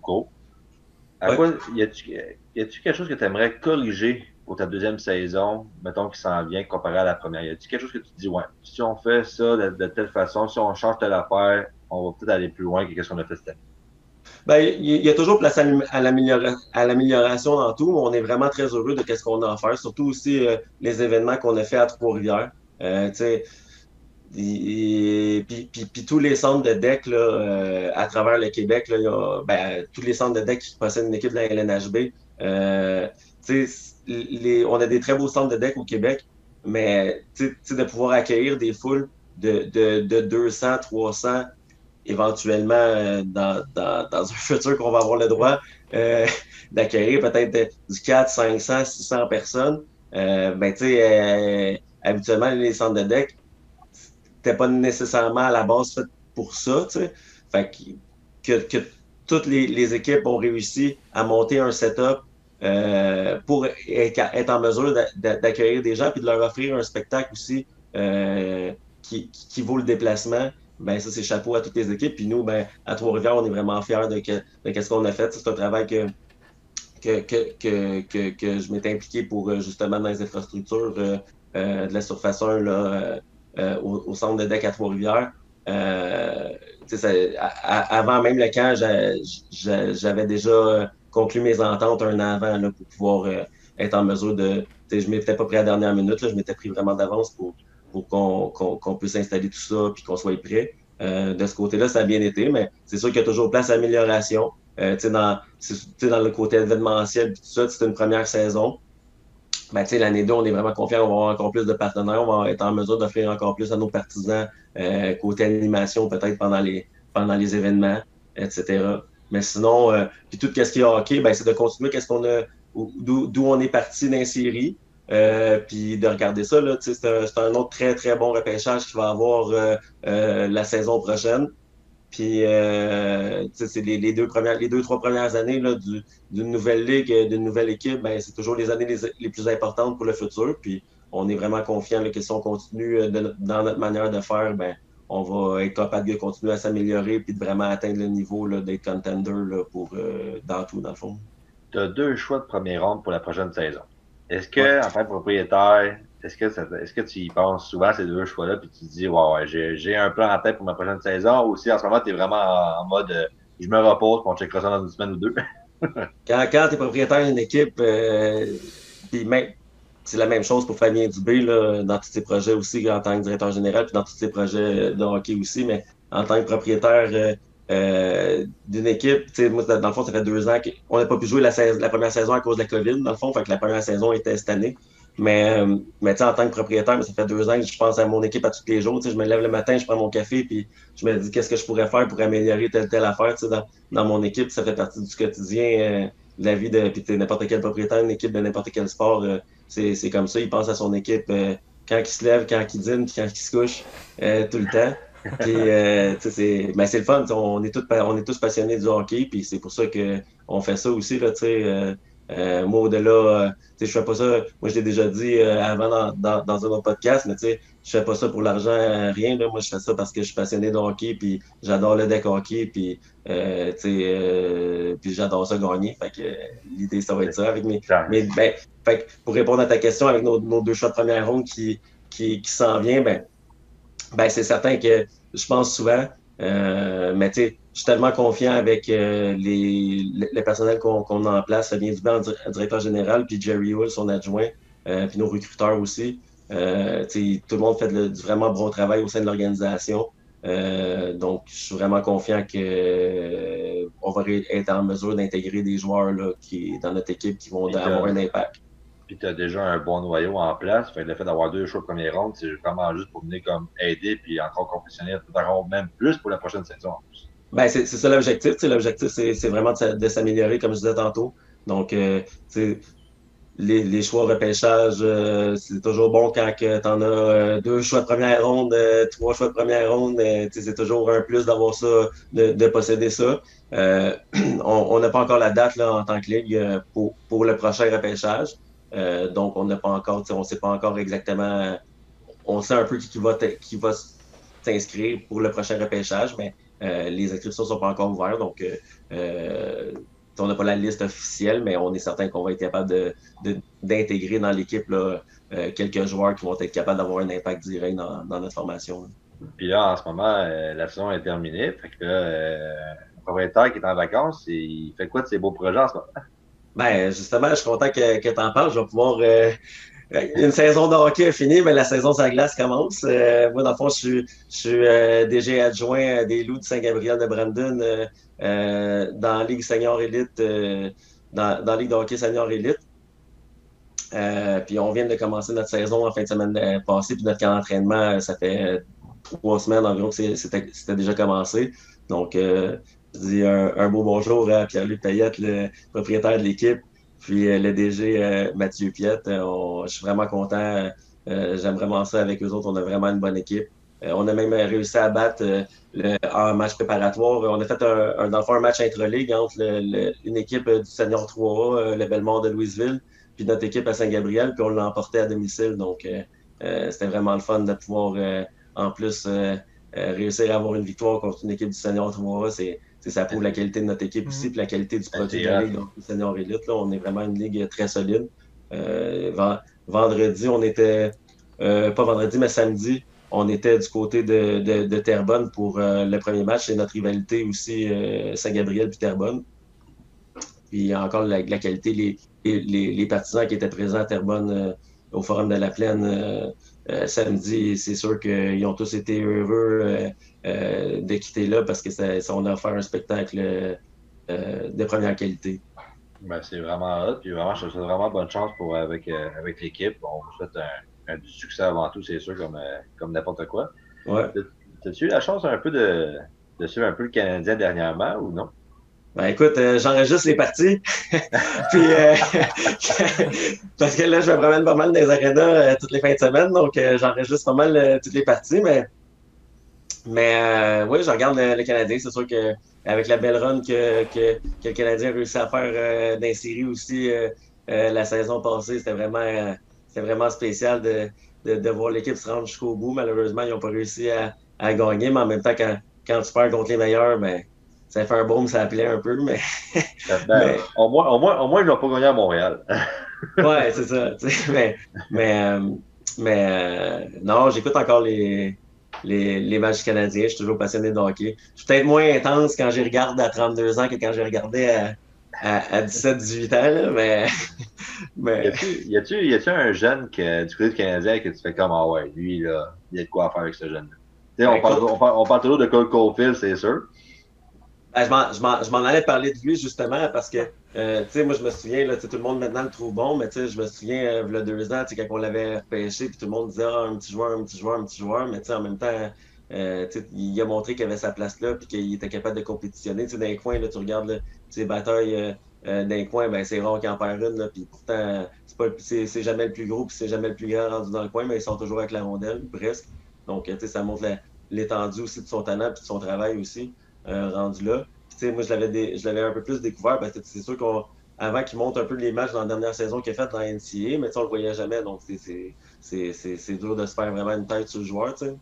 quoi, y a-tu quelque chose que tu aimerais corriger pour ta deuxième saison, mettons qu'il s'en vient comparé à la première? Y a-t-il quelque chose que tu te dis, ouais, si on fait ça de, telle façon, si on change telle affaire, on va peut-être aller plus loin que ce qu'on a fait cette année? Ben, il y a toujours place à l'amélioration dans tout. On est vraiment très heureux de ce qu'on a à faire, surtout aussi euh, les événements qu'on a fait à Trois-Rivières. Euh, puis, puis, tous les centres de deck là, euh, à travers le Québec, là, y a, ben, tous les centres de deck qui possèdent une équipe de la LNHB, euh, les, on a des très beaux centres de deck au Québec, mais de pouvoir accueillir des foules de, de, de 200, 300, éventuellement euh, dans, dans, dans, un futur qu'on va avoir le droit euh, d'accueillir peut-être du 4, 500, 600 personnes, euh, ben, sais, habituellement, les centres de deck, t'es pas nécessairement à la base fait pour ça. Fait que, toutes les, équipes ont réussi à monter un setup euh, pour être en mesure d'accueillir des gens puis de leur offrir un spectacle aussi euh, qui, vaut le déplacement. Ben ça, c'est chapeau à toutes les équipes. Puis nous, ben, à Trois-Rivières, on est vraiment fiers de, ce qu'on a fait. C'est un travail que, que, que, que, que je m'étais impliqué pour euh, justement dans les infrastructures de la surface 1 là, au, au, centre de deck à Trois-Rivières. avant même le camp, j'avais déjà conclu mes ententes un an avant là, pour pouvoir euh, être en mesure de. Je m'étais pas pris à la dernière minute, là, je m'étais pris vraiment d'avance pour, pour qu'on puisse installer tout ça puis qu'on soit prêt. Euh, de ce côté-là, ça a bien été, mais c'est sûr qu'il y a toujours place à amélioration. Euh, dans, dans le côté événementiel, tout ça, c'est une première saison. Ben, l'année 2, on est vraiment confiant, on va avoir encore plus de partenaires, on va être en mesure d'offrir encore plus à nos partisans, euh, côté animation, peut-être pendant les, pendant les événements, etc. Mais sinon, euh, puis tout ce qui est hockey, ben, c'est de continuer qu'est-ce qu'on a, d'où on est parti dans série. Euh, puis de regarder ça, c'est un, un, autre très, très bon repêchage qu'il va avoir euh, euh, la saison prochaine. Puis euh, c'est les, les, deux premières, les deux, trois premières années d'une nouvelle ligue, d'une nouvelle équipe, ben, c'est toujours les années les, les, plus importantes pour le futur. Puis on est vraiment confiant que si on continue dans notre manière de faire, ben, on va être capable de continuer à s'améliorer puis de vraiment atteindre le niveau d'être contender là, pour euh, dans tout, dans le fond. Tu as deux choix de première ronde pour la prochaine saison. Est-ce que, en tant que propriétaire, est-ce que, tu y penses souvent ces deux choix-là puis tu te dis, ouais, ouais, j'ai, un plan en tête pour ma prochaine saison ou si en ce moment tu es vraiment en, mode euh, je me repose pour on checkera ça dans une semaine ou deux? quand tu es propriétaire d'une équipe, euh, puis même, c'est la même chose pour Fabien Dubé dans tous ses projets aussi en tant que directeur général, puis dans tous ses projets de hockey aussi, mais en tant que propriétaire euh, euh d'une équipe, moi, dans le fond, ça fait deux ans qu'on n'a pas pu jouer la, la, première saison à cause de la COVID, dans le fond, fait que la première saison était cette année. Mais, euh, mais en tant que propriétaire, ça fait deux ans que je pense à mon équipe à tous les jours. Je me lève le matin, je prends mon café, puis je me dis qu'est-ce que je pourrais faire pour améliorer telle telle affaire dans, dans mon équipe. Ça fait partie du quotidien euh, de la vie de n'importe quel propriétaire, une équipe de n'importe quel sport. Euh, c'est comme ça, il pense à son équipe euh, quand il se lève, quand il dîne, puis quand il se couche, euh, tout le temps. Puis, euh, c'est ben, le fun. On est, tous, on est tous passionnés du hockey, puis c'est pour ça qu'on fait ça aussi. Là, Euh, moi, au-delà, euh, je fais pas ça. Moi, je l'ai déjà dit euh, avant dans, dans, dans, un autre podcast, mais tu sais, je fais pas ça pour l'argent, rien. Là. Moi, je fais ça parce que je suis passionné de hockey, puis j'adore le deck hockey, puis, euh, puis j'adore ça gagner. Fait que l'idée, ça va être ça. Avec mes, mais ben, fait que pour répondre à ta question, avec nos, nos deux choix de première ronde qui, qui, qui s'en vient, ben, ben c'est certain que je pense souvent, euh, mais tu sais, je suis tellement confiant avec euh, les, le personnel qu'on qu a en place, Fabien Dubé, directeur général, puis Jerry Hull, son adjoint, euh, puis nos recruteurs aussi. Euh, tout le monde fait de, du vraiment bon travail au sein de l'organisation. Euh, donc, je suis vraiment confiant qu'on euh, va être en mesure d'intégrer des joueurs là, qui, dans notre équipe qui vont avoir un impact. Puis tu as déjà un bon noyau en place. Le fait d'avoir deux choix de première ronde, c'est vraiment juste pour venir comme aider puis encore compétitionner tout même plus pour la prochaine saison en. Ben, c'est ça l'objectif. L'objectif, c'est vraiment de, s'améliorer, comme je disais tantôt. Donc, euh, les, les, choix repêchage, euh, c'est toujours bon quand tu en as euh, deux choix de première ronde, trois choix de première ronde. c'est toujours un plus d'avoir ça, de, de, posséder ça. on n'a pas encore la date là, en tant que ligue pour, pour le prochain repêchage. Donc, on n'a pas encore, on ne sait pas encore exactement. On sait un peu qui va, s'inscrire pour le prochain repêchage, mais euh, les inscriptions ne sont pas encore ouvertes, donc euh, euh, on n'a pas la liste officielle, mais on est certain qu'on va être capable d'intégrer dans l'équipe quelques joueurs qui vont être capables d'avoir un impact direct dans, notre formation. Puis là, en ce moment, la saison est terminée. Fait que là, le propriétaire qui est en vacances, il fait quoi de ses beaux projets en ce moment? Ben, justement, je suis content que, tu en parles. Je vais pouvoir une saison de hockey est finie, mais la saison sur la glace commence. Euh, moi, dans le fond, je suis, euh, DG adjoint des Loups de Saint-Gabriel de Brandon euh, euh dans la Ligue Senior Elite, dans, dans Ligue de hockey Senior Elite. puis on vient de commencer notre saison en fin de semaine passée, puis notre camp d'entraînement, ça fait trois semaines environ que c'était déjà commencé. Donc, je dis un, un beau bonjour à Pierre-Luc Payette, le propriétaire de l'équipe. Puis euh, le DG euh, Mathieu Piette, euh, je suis vraiment content. J'aime vraiment ça avec eux autres. On a vraiment une bonne équipe. on a même réussi à battre le, en match préparatoire. On a fait un, dans le fond, un match intra-ligue entre le, une équipe du Senior 3A, le Belmont de Louisville, puis notre équipe à Saint-Gabriel, puis on l'a emporté à domicile. Donc, c'était vraiment le fun de pouvoir, en plus, réussir à avoir une victoire contre une équipe du Senior 3A. Ça prouve la qualité de notre équipe aussi, mm. puis la qualité du produit de la Ligue, donc Senior Elite. Là, on est vraiment une ligue très solide. Euh, vendredi, on était, euh, pas vendredi, mais samedi, on était du côté de, de, de Terrebonne pour euh, le premier match. C'est notre rivalité aussi, euh, Saint-Gabriel puis Terrebonne. Puis encore la, la qualité, les, les, les, partisans qui étaient présents à Terrebonne euh, au Forum de la Plaine euh, samedi, c'est sûr qu'ils ont tous été heureux de quitter là parce que ça, ça, on a offert un spectacle de première qualité. Ben, c'est vraiment hot. Puis vraiment, je souhaite vraiment bonne chance pour, avec, avec l'équipe. On vous souhaite un, un, du succès avant tout, c'est sûr, comme, comme n'importe quoi. Ouais. As-tu eu la chance un peu de, de suivre un peu le Canadien dernièrement ou non? Ben écoute, euh, j'enregistre les parties. Puis euh, parce que là, je me promène pas mal dans les arénas euh, toutes les fins de semaine, donc euh, j'enregistre pas mal euh, toutes les parties, mais mais oui, je regarde le, le Canadien. C'est sûr que avec la belle run que, que, que le Canadien a réussi à faire euh, dans aussi la saison passée, c'était vraiment c'était vraiment spécial de, de, de voir l'équipe se rendre jusqu'au bout. Malheureusement, ils n'ont pas réussi à, à, gagner, mais en même temps, quand, quand tu perds contre les meilleurs, ben ça fait un boom, ça appelait un peu, mais. mais... Au, moins, au, moins, au moins, ils n'ont pas gagné à Montréal. ouais, c'est ça. Mais, mais, euh, mais euh, non, j'écoute encore les, les, les matchs canadiens. Je suis toujours passionné de hockey. Je suis peut-être moins intense quand j'y regarde à 32 ans que quand j'ai regardé à, à, à 17-18 ans, là, mais. mais... Y a-tu un jeune que, du côté du Canadien que tu fais comme, ah ouais, lui, là, il y a de quoi faire avec ce jeune-là? On, ben, on parle toujours de Cole Caulfield, c'est sûr. Ben, je m'en allais parler de lui justement parce que, euh, tu sais, moi je me souviens, là, tout le monde maintenant le trouve bon, mais tu sais, je me souviens, euh, il y a deux ans, quand on l'avait pêché, puis tout le monde disait, ah, un petit joueur, un petit joueur, un petit joueur, mais tu sais, en même temps, euh, il a montré qu'il avait sa place là, puis qu'il était capable de compétitionner. Tu sais, dans les coins, là, tu regardes les batailles euh, euh, dans les coins, ben, c'est rare qu'il en perd une, là, puis pourtant, c'est jamais le plus gros, puis c'est jamais le plus grand rendu dans le coin, mais ils sont toujours avec la rondelle, presque. Donc, tu sais, ça montre l'étendue aussi de son talent, puis de son travail aussi. Euh, rendu là. Puis, moi, je l'avais, un peu plus découvert parce que c'est sûr qu'à avant qu'il monte un peu les matchs dans la dernière saison qu'il a fait dans la NCA, mais on le voyait jamais, donc c'est dur de se faire vraiment une tête sur le joueur. sais.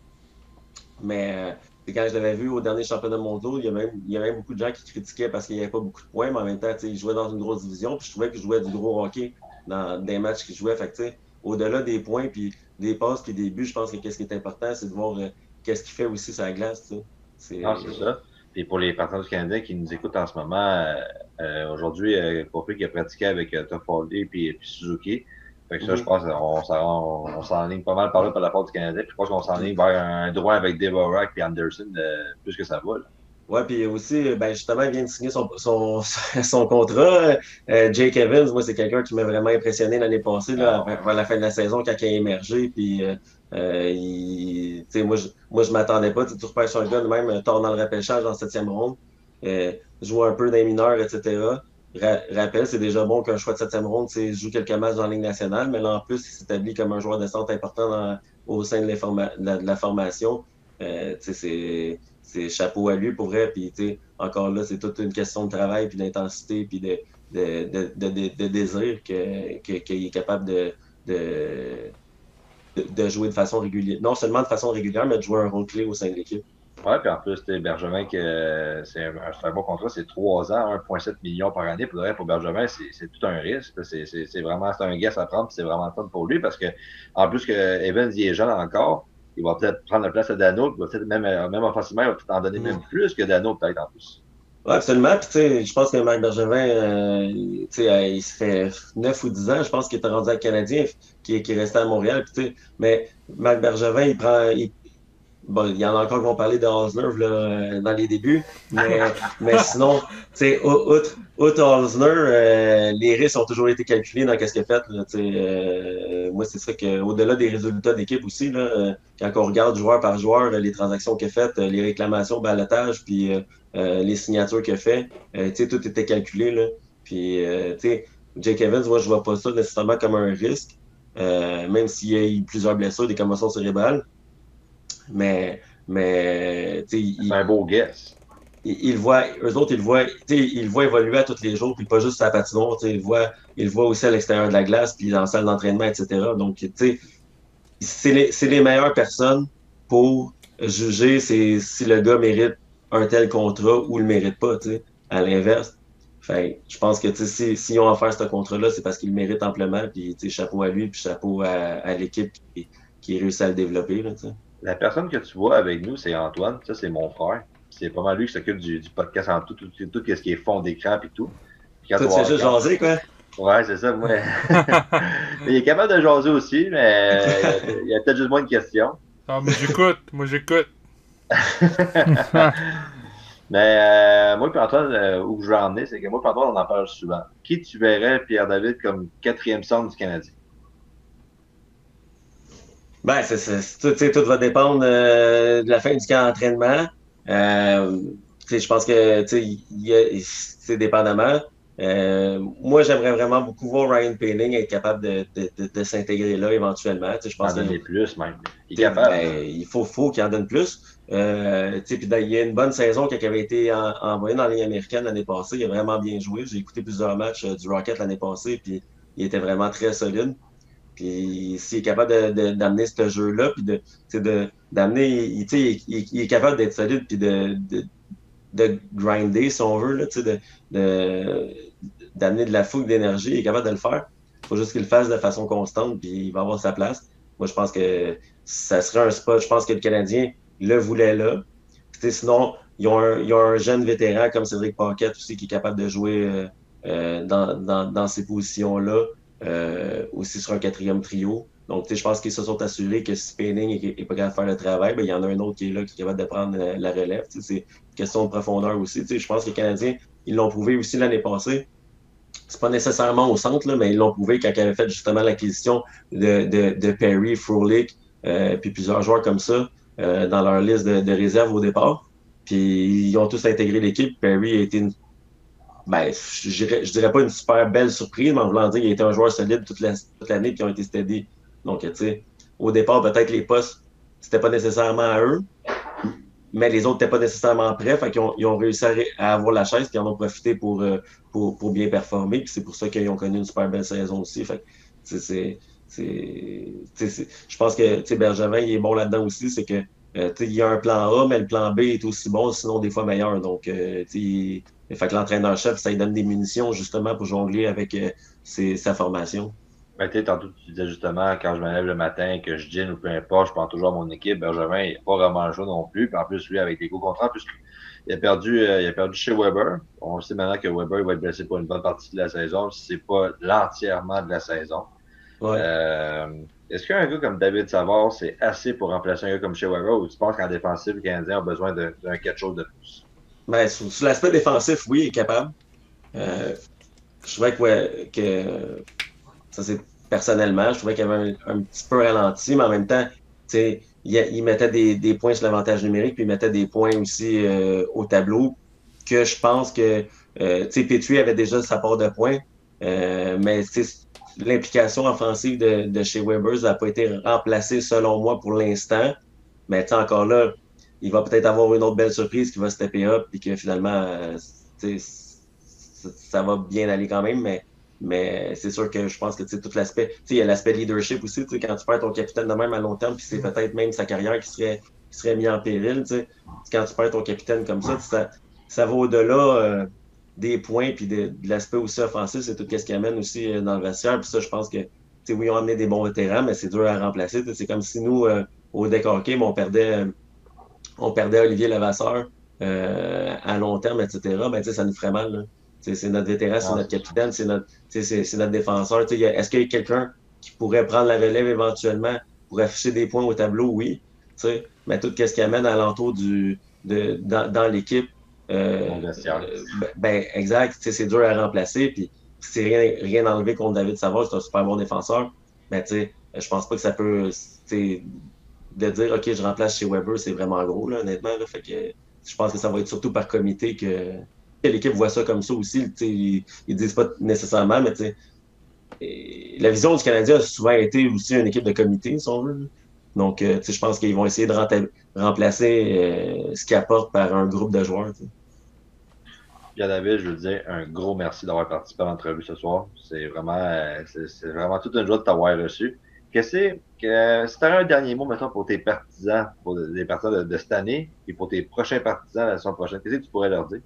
Mais euh, quand je l'avais vu au dernier championnat mondial, il y, a même, il y a même beaucoup de gens qui critiquaient parce qu'il n'y avait pas beaucoup de points, mais en même temps, il jouait dans une grosse division, puis je trouvais qu'il jouait du gros hockey dans des matchs qu'il jouait. Fait au-delà des points, puis des passes, puis des buts, je pense que ce qui est important, c'est de voir euh, qu'est-ce qu'il fait aussi sur la glace. C'est ça. Et pour les partenaires du Canada qui nous écoutent en ce moment, euh, euh aujourd'hui, euh, qui a pratiqué avec euh, et puis, Suzuki. Fait que ça, je mhm. pense qu'on s'enligne pas mal par là par la part du Canada. Puis je pense qu'on s'enligne vers un droit avec Devorak et Anderson, euh, plus que ça va. Là. Ouais, puis aussi, ben justement, il vient de signer son, son, son contrat. Euh, Jake Evans, moi, c'est quelqu'un qui m'a vraiment impressionné l'année passée, là, à la fin de la saison, quand il a émergé. Puis, euh, euh il, moi, je, moi, je m'attendais pas. Tu repères sur un gars, même tard dans le repêchage en septième ronde. Euh, joue un peu dans les mineurs, etc. rappel, c'est déjà bon qu'un choix de septième ronde, c'est joue quelques matchs dans la Ligue nationale, mais là, en plus, il s'établit comme un joueur de centre important dans, au sein de, de, la, formation. Euh, c'est c'est chapeau à lui pour vrai. Puis, encore là, c'est toute une question de travail, puis d'intensité, puis de, de, de, désir qu'il que, est capable de, de, jouer de façon régulière. Non seulement de façon régulière, mais de jouer un rôle clé au sein de l'équipe. Oui, puis en plus, Bergevin, c'est un, un, bon contrat, c'est 3 ans, 1,7 million par année. Pour, pour Bergevin, c'est tout un risque. C'est vraiment un guess à prendre, c'est vraiment fun pour lui parce que, en plus que Evans, il est jeune encore, il va peut-être prendre la place à Dano, il va peut-être même, euh, même offensivement, il va peut-être en donner même plus que Dano, peut-être en plus. Oui, absolument. Puis, tu sais, je pense que Marc Bergevin, euh, tu sais, il se fait 9 ou 10 ans, je pense qu'il est rendu à Canadien, qui, qui est resté à Montréal. Puis, tu sais, mais Marc Bergevin, il prend, il, Bon, il y en a encore qui vont parler de Osner là, dans les débuts, mais, mais sinon, tu sais, outre, Osner, euh, les risques ont toujours été calculés dans ce qu'il a fait. Là, euh, moi, c'est ça que, au-delà des résultats d'équipe aussi, là, euh, quand on regarde joueur par joueur, les transactions qu'il a faites, les réclamations, balotage, puis les signatures qu'il a fait, tout était calculé. Là. Puis, tu sais, Jake Evans, moi, je vois pas ça nécessairement comme un risque, même s'il y a eu plusieurs blessures, des commotions cérébrales. Mais, mais c'est un beau guess. Ils voient, eux autres, ils voient, ils voient évoluer à tous les jours, puis pas juste sa patinoire, ils voient, ils voient aussi à l'extérieur de la glace, puis dans la salle d'entraînement, etc. Donc, c'est les, les meilleures personnes pour juger si, si le gars mérite un tel contrat ou le mérite pas, à l'inverse. Fait, je pense que s'ils si, ont offert ce contrat-là, c'est parce qu'ils le méritent amplement. Puis chapeau à lui, puis chapeau à, l'équipe qui, qui réussit à le développer. Là, la personne que tu vois avec nous, c'est Antoine. Ça, c'est mon frère. C'est pas mal lui qui s'occupe du, podcast en tout, tout, tout, ce qui est fond d'écran et tout. Puis quand Toi, tu juste jaser, quoi. Ouais, c'est ça, moi. il est capable de jaser aussi, mais il y a peut-être juste moins de questions. Ah, mais j'écoute, moi j'écoute. mais euh, moi et Antoine, euh, où je veux emmener, c'est que moi et Antoine, on en parle souvent. Qui tu verrais, Pierre-David, comme quatrième centre du Canadien? Ben, c'est, tout, tout va dépendre euh, de la fin du camp d'entraînement. Euh, je pense que c'est dépendamment. Euh, moi, j'aimerais vraiment beaucoup voir Ryan Painting être capable de, de, de, s'intégrer là éventuellement. Je pense en donner plus, même. Il, est capable. Ben, il faut, faut qu'il en donne plus. Euh, il y a une bonne saison qui avait été envoyé dans la Ligue américaine l'année passée. Il a vraiment bien joué. J'ai écouté plusieurs matchs du Rocket l'année passée, puis il était vraiment très solide. Puis s'il est capable d'amener ce jeu-là, puis de, d'amener, il, il, est capable d'être solide, puis de, de, grinder, si on veut, là, de, d'amener de la fougue d'énergie, il est capable de le faire. Il faut juste qu'il le fasse de façon constante, puis il va avoir sa place. Moi, je pense que ça serait un spot. Je pense que le Canadien le voulait là. sinon, ils ont, un, un, jeune vétéran comme Cédric Paquette aussi qui est capable de jouer euh, euh, dans, dans, dans, ces positions-là. Euh, aussi sur un quatrième trio. Donc, je pense qu'ils se sont assurés que si Penning n'est pas capable de faire le travail, ben, il y en a un autre qui est là, qui est capable de prendre la, relève. C'est une question de profondeur aussi. Je pense que les Canadiens, ils l'ont prouvé aussi l'année passée. C'est pas nécessairement au centre, là, mais ils l'ont prouvé quand ils avaient fait justement l'acquisition de, Perry, Frolik, euh, puis plusieurs joueurs comme ça euh, dans leur liste de, de réserve au départ. Puis ils ont tous intégré l'équipe. Perry a été une ben, je dirais, dirais pas une super belle surprise, mais en voulant dire qu'il était un joueur solide toute l'année qui ont été steady. Donc, tu sais, au départ, peut-être les postes, c'était pas nécessairement à eux. mais les autres n'étaient pas nécessairement prêts. Fait qu'ils ont, ils ont réussi à, avoir la chaise, puis ils en ont profité pour, euh, pour, pour, bien performer. Puis c'est pour ça qu'ils ont connu une super belle saison aussi. Fait c'est, je pense que Bergevin, il est bon là-dedans aussi. C'est que euh, il y a un plan A, mais le plan B est aussi bon, sinon des fois meilleur. Donc, euh, fait que l'entraîneur-chef, ça lui donne des munitions justement pour jongler avec sa formation. Ben, tantôt, tu disais justement, quand je me lève le matin, que je dîne ou peu importe, je pense toujours à mon équipe. Benjamin, il n'est pas vraiment le non plus. Puis en plus, lui, avec les gros contrats, puisqu'il a perdu, euh, il a perdu chez Weber. On sait maintenant que Weber va être blessé pour une bonne partie de la saison, si c'est pas l'entièrement de la saison. Euh, est-ce qu'un gars comme David Savard, c'est assez pour remplacer un gars comme chez Weber ou tu penses qu'en défensif, le Canadien a besoin d'un quelque chose de plus? Ben, sur, l'aspect défensif, oui, il est capable. Euh, je trouvais que, ça, c'est personnellement. Je trouvais qu'il avait un, petit peu ralenti, mais en même temps, il, il mettait des, points sur l'avantage numérique, puis il mettait des points aussi euh, au tableau, que je pense que euh, avait déjà sa part de points, euh, mais l'implication offensive de, chez Weber n'a pas été remplacée selon moi pour l'instant. Mais encore là, il va peut-être avoir une autre belle surprise qui va stepper up et que finalement, euh, ça va bien aller quand même. Mais mais c'est sûr que je pense que tout l'aspect, il y a l'aspect leadership aussi, quand tu perds ton capitaine de même à long terme, puis c'est peut-être même sa carrière qui serait, qui serait mise en péril. Quand tu perds ton capitaine comme ça, ça, ça va au-delà euh, des points, puis de, l'aspect aussi offensif, c'est tout ce qui amène aussi euh, dans le vestiaire. Puis ça, je pense que oui, ils ont amené des bons vétérans, mais c'est dur à remplacer. C'est comme si nous, euh, au deck hockey, on perdait, on perdait Olivier Levasseur à long terme, etc. Ben, ça nous ferait mal. C'est notre vétéran, c'est notre capitaine, c'est notre, notre défenseur. Est-ce qu'il y a quelqu'un qui pourrait prendre la relève éventuellement pour afficher des points au tableau? Oui. Mais tout ce qui amène alentour du, de, dans, dans l'équipe. Euh, euh ben, ben, exact. C'est dur à remplacer. Puis c'est rien, rien enlevé contre David Savard, c'est un super bon défenseur. Mais je pense pas que ça peut. De dire OK, je remplace chez Weber, c'est vraiment gros, là, honnêtement. Je pense que ça va être surtout par comité que, l'équipe voit ça comme ça aussi. Ils, ils disent pas nécessairement, mais la vision du Canadien a souvent été aussi une équipe de comité, si on veut. Donc, euh, je pense qu'ils vont essayer de remplacer euh, ce qu'ils apportent par un groupe de joueurs. Pierre David, je veux dire un gros merci d'avoir participé à l'entrevue ce soir. C'est vraiment, euh, c'est vraiment toute une joie de t'avoir reçu. Qu'est-ce que si tu un dernier mot maintenant pour tes partisans, pour les partisans de, cette année et pour tes prochains partisans la saison prochaine, qu'est-ce que tu pourrais leur dire?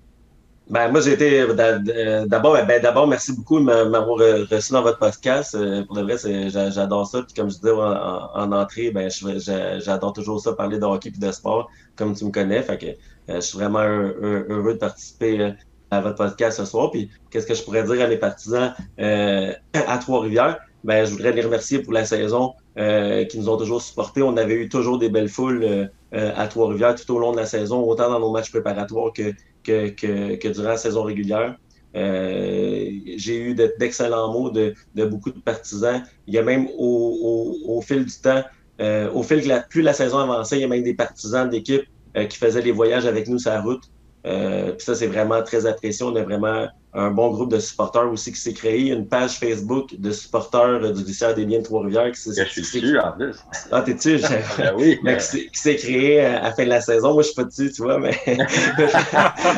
Ben, moi, j'ai été euh, d'abord, ben, d'abord, merci beaucoup de m'avoir reçu dans votre podcast. Euh, pour de vrai, j'adore ça. Puis comme je disais en, entrée, ben, j'adore toujours ça, parler de hockey et de sport, comme tu me connais. Fait que euh, je suis vraiment heureux de participer à votre podcast ce soir. Puis qu'est-ce que je pourrais dire à mes partisans à Trois-Rivières? Ben, je voudrais les remercier pour la saison qui nous ont toujours supportés. On avait eu toujours des belles foules à Trois-Rivières tout au long de la saison, autant dans nos matchs préparatoires que que, que, que durant la saison régulière. Euh, j'ai eu d'excellents mots de, de, beaucoup de partisans. Il y a même au, au, au fil du temps, euh, au fil que la, plus la saison avançait, il y a même des partisans d'équipe euh, qui faisaient les voyages avec nous sur la route. Euh, puis ça, c'est vraiment très apprécié. On a vraiment un bon groupe de supporters aussi qui s'est créé. Une page Facebook de supporters du lycée des Biens de Trois-Rivières. Qui je suis dessus, en plus. Ah, t'es dessus? ben oui. Mais qui s'est créé à la fin de la saison. Moi, je suis pas dessus, tu vois, mais,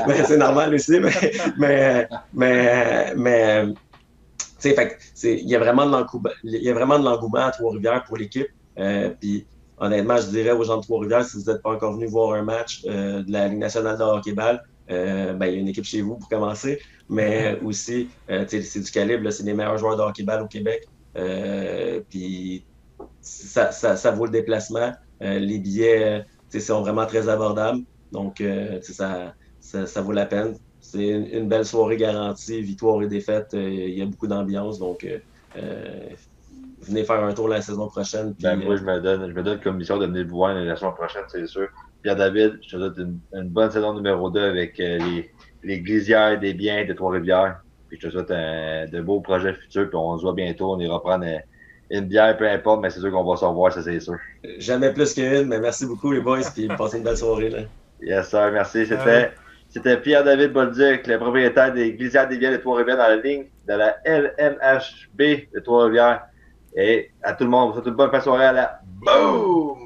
mais c'est normal aussi. Mais, mais, mais, mais tu sais, il y a vraiment de l'engouement à Trois-Rivières pour l'équipe. Euh, puis honnêtement, je dirais aux gens de Trois-Rivières, si vous n'êtes pas encore venu voir un match euh, de la Ligue nationale de hockey-ball, euh, ben, il y a une équipe chez vous pour commencer, mais aussi, euh, c'est du calibre, c'est les meilleurs joueurs de hockey-ball au Québec. puis ça, ça, ça, vaut le déplacement. les billets sont vraiment très abordables. Donc, ça, ça, ça, vaut la peine. C'est une, belle soirée garantie, victoire et défaite. Il y a beaucoup d'ambiance. Donc, venez faire un tour la saison prochaine. ben, moi, euh, je me donne, je me donne comme mission de venir vous voir la saison prochaine, c'est sûr. Pierre David, je te souhaite une, bonne saison numéro 2 avec euh, les, les glisières des biens de Trois-Rivières. Puis je te souhaite un, de beaux projets futurs, puis on se voit bientôt. On ira prendre euh, une bière, peu importe, mais c'est sûr qu'on va se revoir, ça c'est sûr. Jamais plus qu'une, mais merci beaucoup les boys, puis passez une belle soirée. Là. Yes, sir, merci. C'était. C'était Pierre-David Bolduc, le propriétaire des Glisières des Biens de Trois-Rivières dans la ligne de la LNHB de Trois-Rivières. Et à tout le monde, vous souhaite une bonne fin de soirée à la boom!